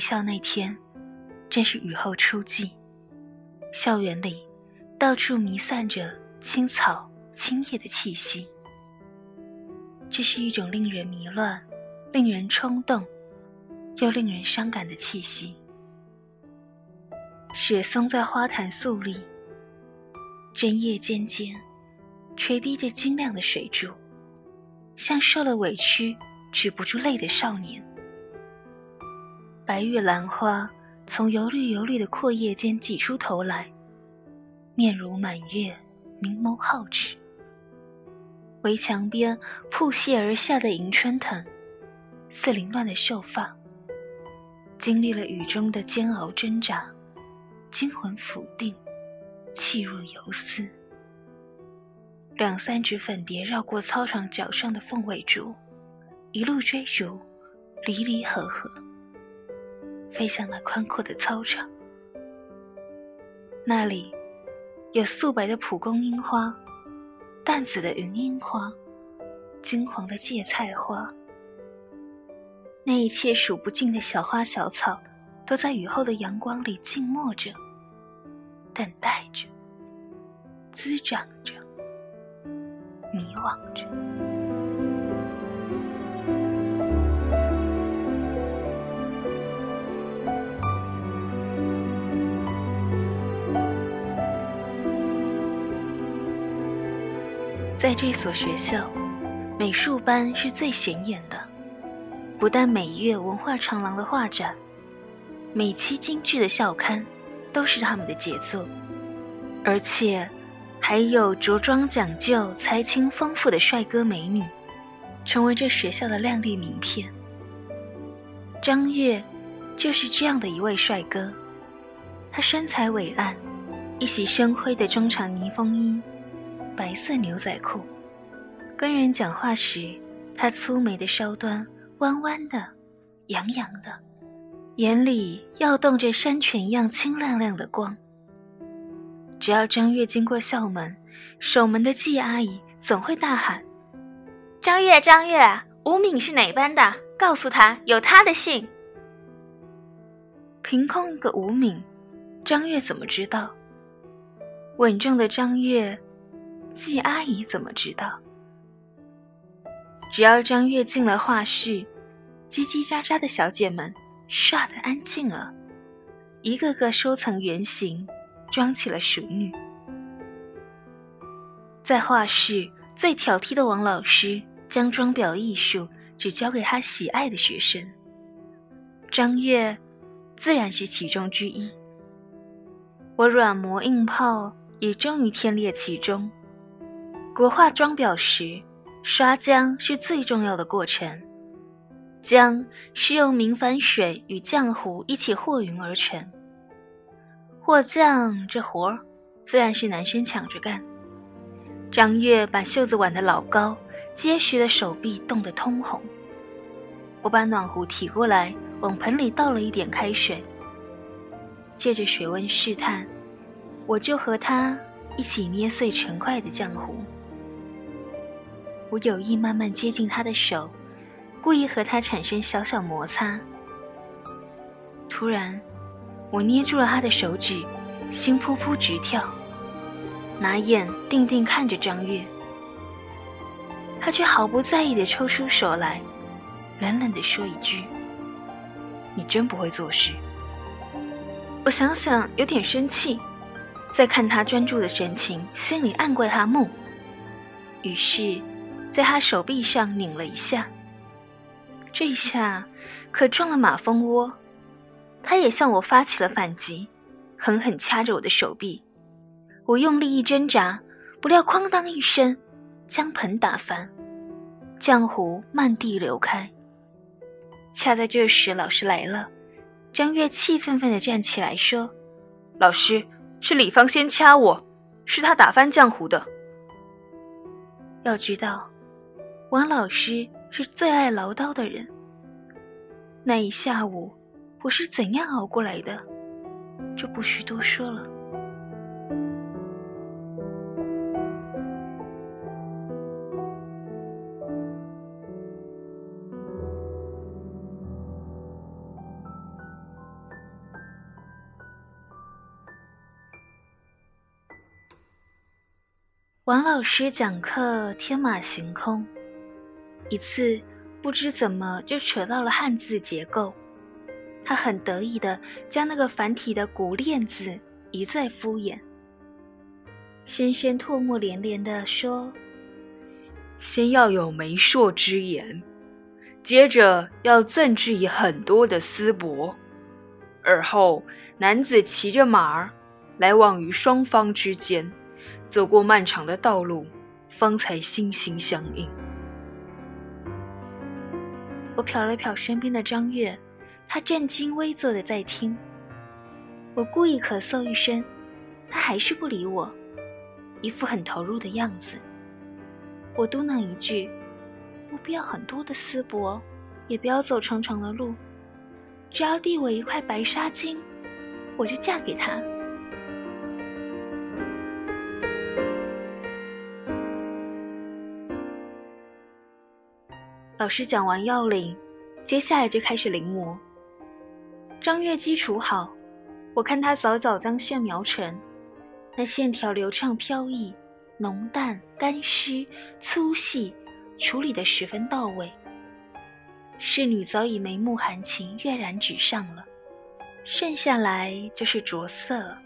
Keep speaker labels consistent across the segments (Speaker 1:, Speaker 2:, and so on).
Speaker 1: 校那天，正是雨后初霁，校园里到处弥散着青草、青叶的气息。这是一种令人迷乱、令人冲动，又令人伤感的气息。雪松在花坛肃立，针叶尖尖，垂滴着晶亮的水珠，像受了委屈止不住泪的少年。白玉兰花从油绿油绿的阔叶间挤出头来，面如满月，明眸皓齿。围墙边铺泻而下的迎春藤，似凌乱的秀发。经历了雨中的煎熬挣扎，惊魂甫定，气若游丝。两三只粉蝶绕过操场脚上的凤尾竹，一路追逐，离离合合，飞向那宽阔的操场。那里有素白的蒲公英花。淡紫的云英花，金黄的芥菜花，那一切数不尽的小花小草，都在雨后的阳光里静默着，等待着，滋长着，迷惘着。在这所学校，美术班是最显眼的。不但每月文化长廊的画展，每期精致的校刊，都是他们的杰作，而且还有着装讲究、才情丰富的帅哥美女，成为这学校的亮丽名片。张悦就是这样的一位帅哥，他身材伟岸，一袭深灰的中长呢风衣。白色牛仔裤，跟人讲话时，他粗眉的梢端弯弯的、痒痒的，眼里耀动着山泉一样清亮亮的光。只要张月经过校门，守门的季阿姨总会大喊：“
Speaker 2: 张月，张月，吴敏是哪班的？告诉他有他的信。”
Speaker 1: 凭空一个吴敏，张月怎么知道？稳重的张月。季阿姨怎么知道？只要张月进了画室，叽叽喳喳的小姐们唰的安静了，一个个收藏原型，装起了熟女。在画室最挑剔的王老师，将装裱艺术只交给他喜爱的学生。张月，自然是其中之一。我软磨硬泡，也终于天列其中。国画装裱时，刷浆是最重要的过程。浆是用明矾水与浆糊一起和匀而成。和浆这活儿，自然是男生抢着干。张月把袖子挽得老高，结实的手臂冻得通红。我把暖壶提过来，往盆里倒了一点开水，借着水温试探，我就和他一起捏碎成块的浆糊。我有意慢慢接近他的手，故意和他产生小小摩擦。突然，我捏住了他的手指，心扑扑直跳，拿眼定定看着张月，他却毫不在意地抽出手来，冷冷地说一句：“你真不会做事。”我想想有点生气，再看他专注的神情，心里暗怪他木。于是。在他手臂上拧了一下，这下可撞了马蜂窝，他也向我发起了反击，狠狠掐着我的手臂。我用力一挣扎，不料哐当一声，将盆打翻，浆糊漫地流开。恰在这时，老师来了，张月气愤愤地站起来说：“老师，是李芳先掐我，是他打翻浆糊的。要知道。”王老师是最爱唠叨的人。那一下午我是怎样熬过来的就不需多说了。王老师讲课天马行空一次不知怎么就扯到了汉字结构，他很得意的将那个繁体的古练字一再敷衍。先生唾沫连连的说：“
Speaker 3: 先要有媒妁之言，接着要赠之以很多的丝帛，而后男子骑着马儿来往于双方之间。”走过漫长的道路，方才心心相印。
Speaker 1: 我瞟了瞟身边的张月，他正襟危坐的在听。我故意咳嗽一声，他还是不理我，一副很投入的样子。我嘟囔一句：“我不要很多的丝帛，也不要走长长的路，只要递我一块白纱巾，我就嫁给他。”老师讲完要领，接下来就开始临摹。张月基础好，我看他早早将线描成，那线条流畅飘逸，浓淡、干湿、粗细，处理的十分到位。侍女早已眉目含情，跃然纸上了，剩下来就是着色了。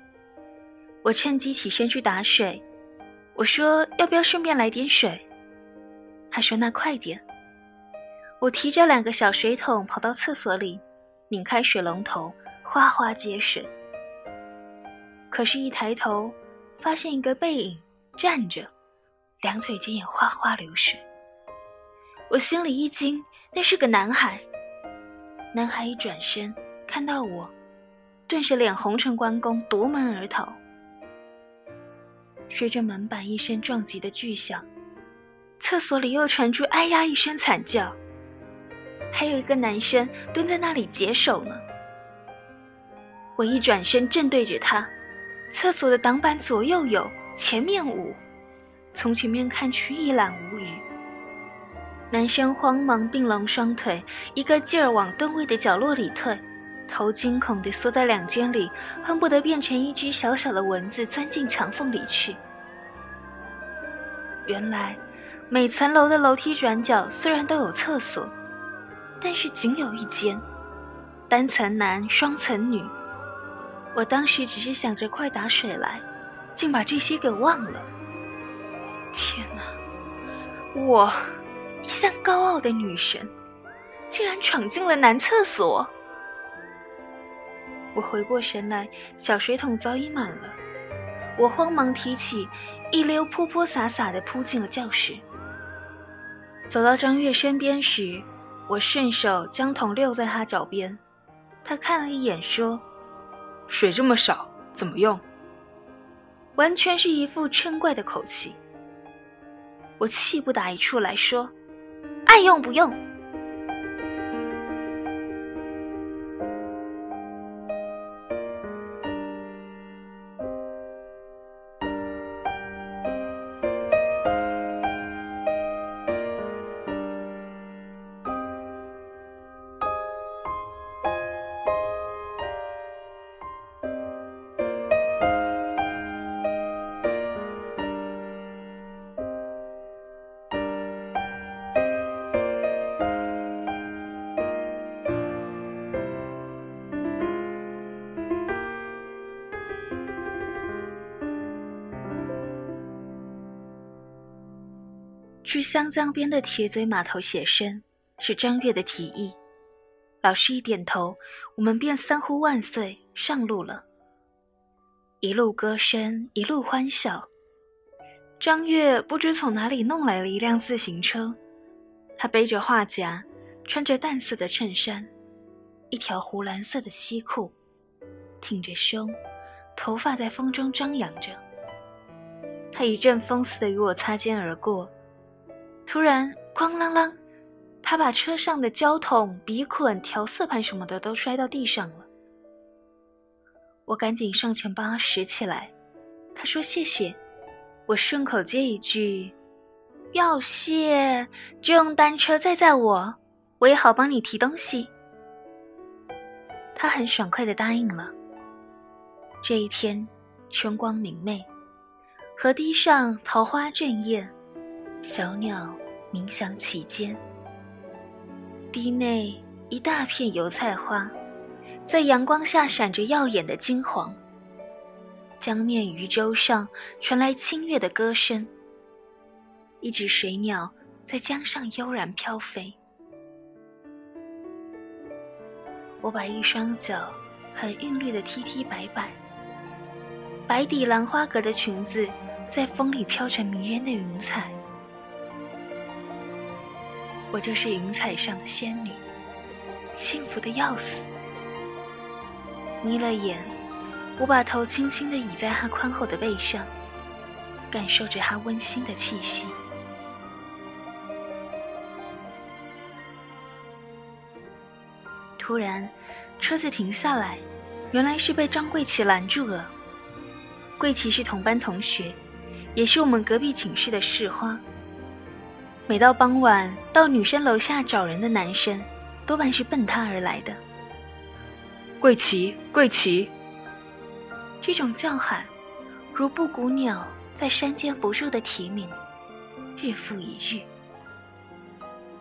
Speaker 1: 我趁机起身去打水，我说要不要顺便来点水？他说那快点。我提着两个小水桶跑到厕所里，拧开水龙头，哗哗接水。可是，一抬头，发现一个背影站着，两腿间也哗哗流水。我心里一惊，那是个男孩。男孩一转身，看到我，顿时脸红成关公，夺门而逃。随着门板一声撞击的巨响，厕所里又传出“哎呀”一声惨叫。还有一个男生蹲在那里解手呢。我一转身正对着他，厕所的挡板左右有，前面无，从前面看去一览无余。男生慌忙并拢双腿，一个劲儿往灯位的角落里退，头惊恐地缩在两间里，恨不得变成一只小小的蚊子钻进墙缝里去。原来，每层楼的楼梯转角虽然都有厕所。但是仅有一间，单层男，双层女。我当时只是想着快打水来，竟把这些给忘了。天哪！我一向高傲的女神，竟然闯进了男厕所。我回过神来，小水桶早已满了。我慌忙提起，一溜泼泼洒洒的扑进了教室。走到张月身边时。我顺手将桶溜在他脚边，他看了一眼，说：“
Speaker 3: 水这么少，怎么用？”
Speaker 1: 完全是一副嗔怪的口气。我气不打一处来说：“爱用不用。”去湘江边的铁嘴码头写生，是张月的提议。老师一点头，我们便三呼万岁，上路了。一路歌声，一路欢笑。张月不知从哪里弄来了一辆自行车，他背着画夹，穿着淡色的衬衫，一条湖蓝色的西裤，挺着胸，头发在风中张扬着。他一阵风似的与我擦肩而过。突然，哐啷啷，他把车上的胶桶、笔捆、调色盘什么的都摔到地上了。我赶紧上前帮他拾起来。他说谢谢，我顺口接一句：“要谢就用单车载载我，我也好帮你提东西。”他很爽快的答应了。这一天，春光明媚。河堤上桃花正艳，小鸟鸣响其间。堤内一大片油菜花，在阳光下闪着耀眼的金黄。江面渔舟上传来清越的歌声，一只水鸟在江上悠然飘飞。我把一双脚很韵律的踢踢摆摆，白底蓝花格的裙子在风里飘成迷人的云彩。我就是云彩上的仙女，幸福的要死。眯了眼。我把头轻轻地倚在他宽厚的背上，感受着他温馨的气息。突然，车子停下来，原来是被张桂琪拦住了。桂琪是同班同学，也是我们隔壁寝室的市花。每到傍晚，到女生楼下找人的男生，多半是奔她而来的。
Speaker 3: 桂琪，桂琪。
Speaker 1: 这种叫喊，如布谷鸟在山间不住的啼鸣，日复一日。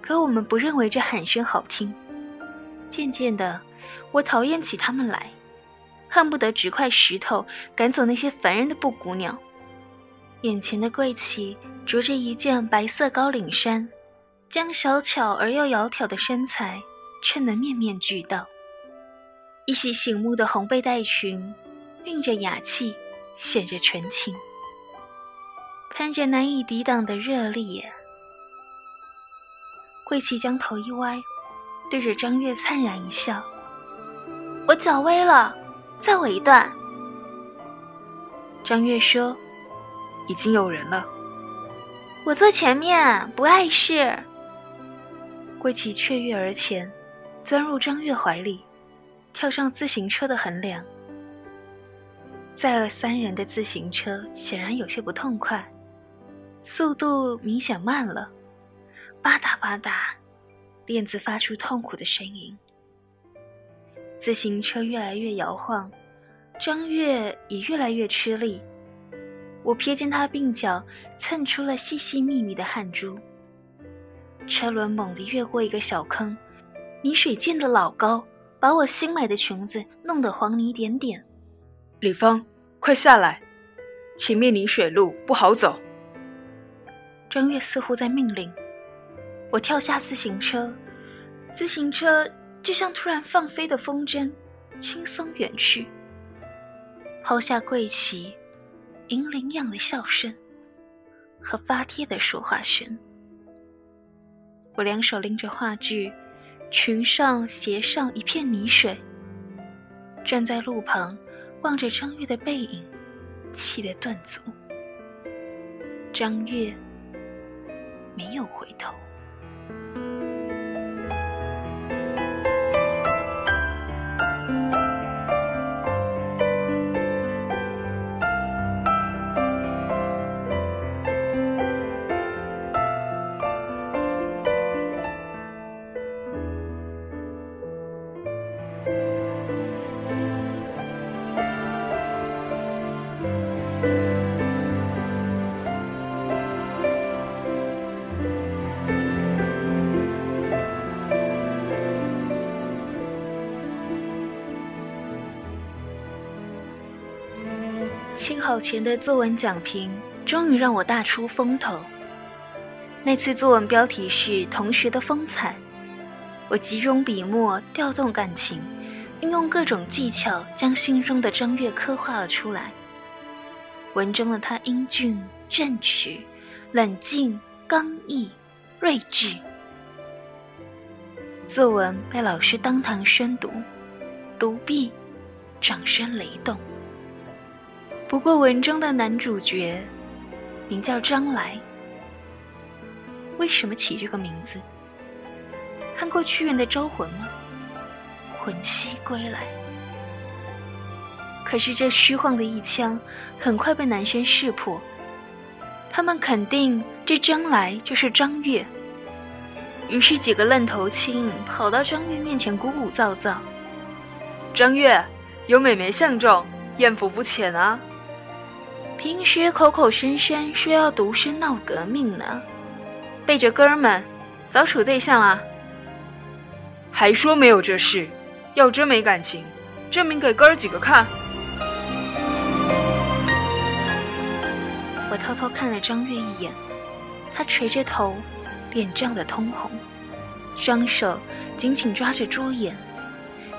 Speaker 1: 可我们不认为这喊声好听。渐渐的，我讨厌起他们来，恨不得执块石头赶走那些烦人的布谷鸟。眼前的桂旗着着一件白色高领衫，将小巧而又窈窕的身材衬得面面俱到。一袭醒目的红背带裙。蕴着雅气，显着纯情，喷着难以抵挡的热力。桂琪将头一歪，对着张月灿然一笑：“我脚崴了，再我一段。”
Speaker 3: 张月说：“已经有人了。”
Speaker 2: 我坐前面，不碍事。
Speaker 1: 桂琪雀跃而前，钻入张月怀里，跳上自行车的横梁。载了三人的自行车显然有些不痛快，速度明显慢了，吧嗒吧嗒，链子发出痛苦的声音。自行车越来越摇晃，张月也越来越吃力。我瞥见他鬓角蹭出了细细密密的汗珠。车轮猛地越过一个小坑，泥水溅得老高，把我新买的裙子弄得黄泥点点。
Speaker 3: 李芳，快下来！前面泥水路不好走。
Speaker 1: 张月似乎在命令我跳下自行车，自行车就像突然放飞的风筝，轻松远去，抛下桂旗，银铃样的笑声和发帖的说话声。我两手拎着话剧，裙上鞋上一片泥水，站在路旁。望着张月的背影，气得断足。张月没有回头。清考前的作文讲评终于让我大出风头。那次作文标题是《同学的风采》，我集中笔墨，调动感情，运用各种技巧，将心中的张月刻画了出来。文中的他英俊正直、冷静刚毅、睿智。作文被老师当堂宣读，读毕，掌声雷动。不过，文中的男主角名叫张来。为什么起这个名字？看过屈原的《招魂》吗？魂兮归来。可是这虚晃的一枪，很快被男生识破。他们肯定这张来就是张月。于是几个愣头青跑到张月面前鼓鼓噪噪：“
Speaker 3: 张月，有美眉相中，艳福不浅啊！”
Speaker 1: 平时口口声声说要独身闹革命呢，背着哥们早处对象了，
Speaker 3: 还说没有这事，要真没感情，证明给哥儿几个看。
Speaker 1: 我偷偷看了张月一眼，他垂着头，脸涨得通红，双手紧紧抓着桌沿，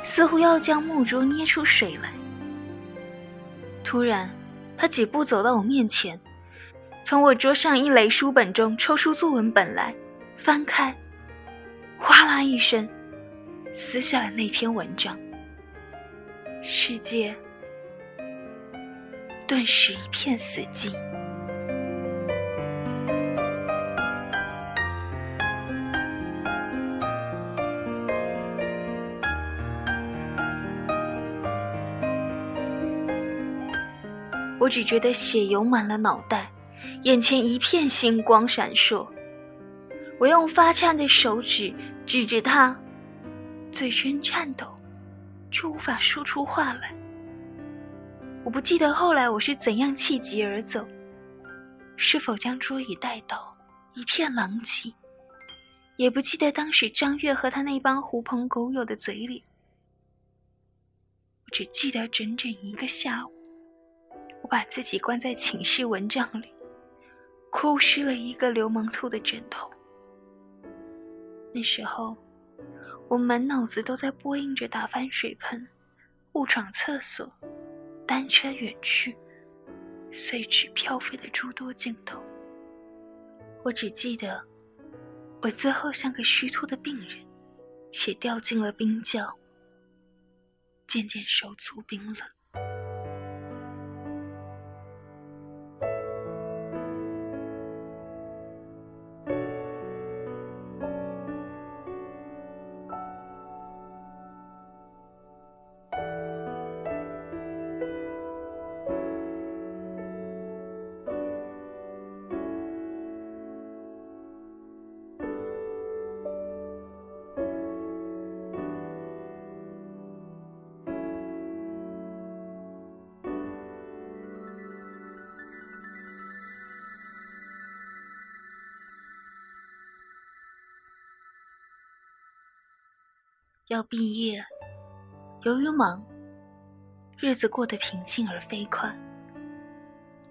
Speaker 1: 似乎要将木桌捏出水来。突然，他几步走到我面前，从我桌上一垒书本中抽出作文本来，翻开，哗啦一声，撕下了那篇文章。世界顿时一片死寂。我只觉得血涌满了脑袋，眼前一片星光闪烁。我用发颤的手指指着他，嘴唇颤抖，却无法说出话来。我不记得后来我是怎样气急而走，是否将桌椅带倒，一片狼藉，也不记得当时张月和他那帮狐朋狗友的嘴脸。我只记得整整一个下午。把自己关在寝室蚊帐里，哭湿了一个流氓兔的枕头。那时候，我满脑子都在播映着打翻水盆、误闯厕所、单车远去、碎纸飘飞的诸多镜头。我只记得，我最后像个虚脱的病人，且掉进了冰窖，渐渐手足冰冷。要毕业，由于忙，日子过得平静而飞快。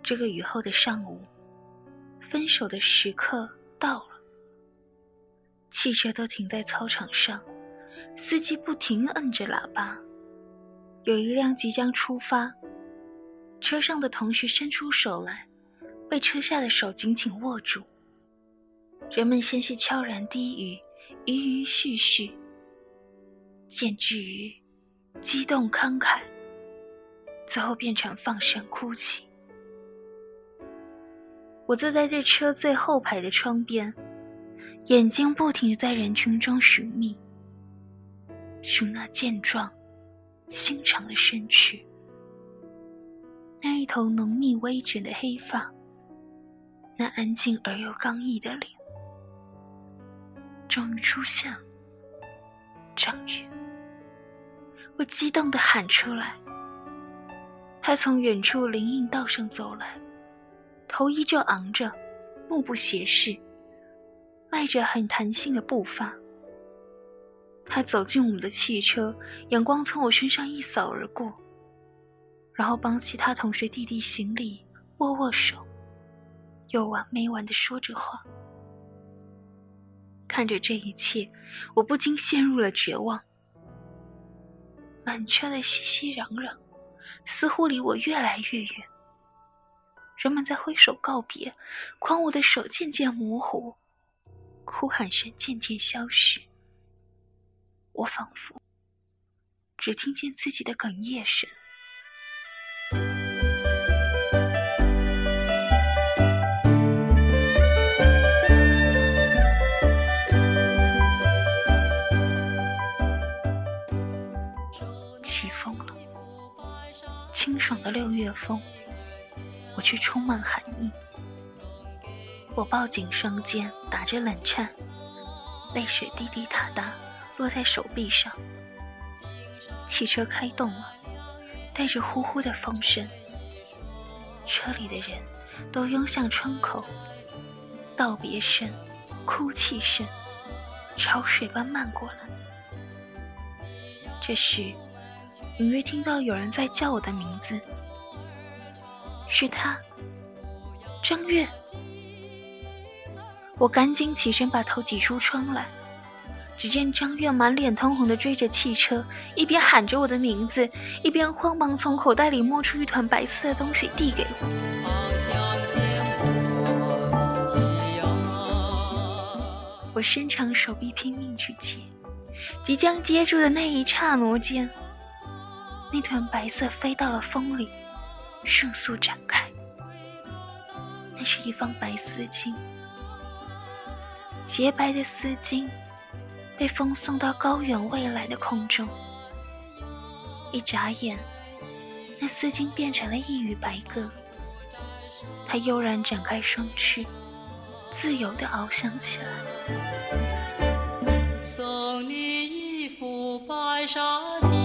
Speaker 1: 这个雨后的上午，分手的时刻到了。汽车都停在操场上，司机不停摁着喇叭。有一辆即将出发，车上的同学伸出手来，被车下的手紧紧握住。人们先是悄然低语，鱼鱼絮絮。见至于激动慷慨，最后变成放声哭泣。我坐在这车最后排的窗边，眼睛不停的在人群中寻觅，寻那健壮、心长的身躯，那一头浓密微卷的黑发，那安静而又刚毅的脸，终于出现了，张宇。我激动的喊出来。他从远处林荫道上走来，头依旧昂着，目不斜视，迈着很弹性的步伐。他走进我们的汽车，阳光从我身上一扫而过，然后帮其他同学递递行李，握握手，有完没完的说着话。看着这一切，我不禁陷入了绝望。满圈的熙熙攘攘，似乎离我越来越远。人们在挥手告别，狂舞的手渐渐模糊，哭喊声渐渐消失。我仿佛只听见自己的哽咽声。爽的六月风，我却充满寒意。我抱紧双肩，打着冷颤，泪水滴滴答答落在手臂上。汽车开动了，带着呼呼的风声。车里的人都拥向窗口，道别声、哭泣声潮水般漫过来。这时，隐约听到有人在叫我的名字，是他，张月。我赶紧起身，把头挤出窗来。只见张月满脸通红的追着汽车，一边喊着我的名字，一边慌忙从口袋里摸出一团白色的东西递给我。我伸长手臂拼命去接，即将接住的那一刹那间，那团白色飞到了风里，迅速展开。那是一方白丝巾，洁白的丝巾。被风送到高远未来的空中，一眨眼，那丝巾变成了一羽白鸽。它悠然展开双翅，自由地翱翔起来。送你一幅白纱巾。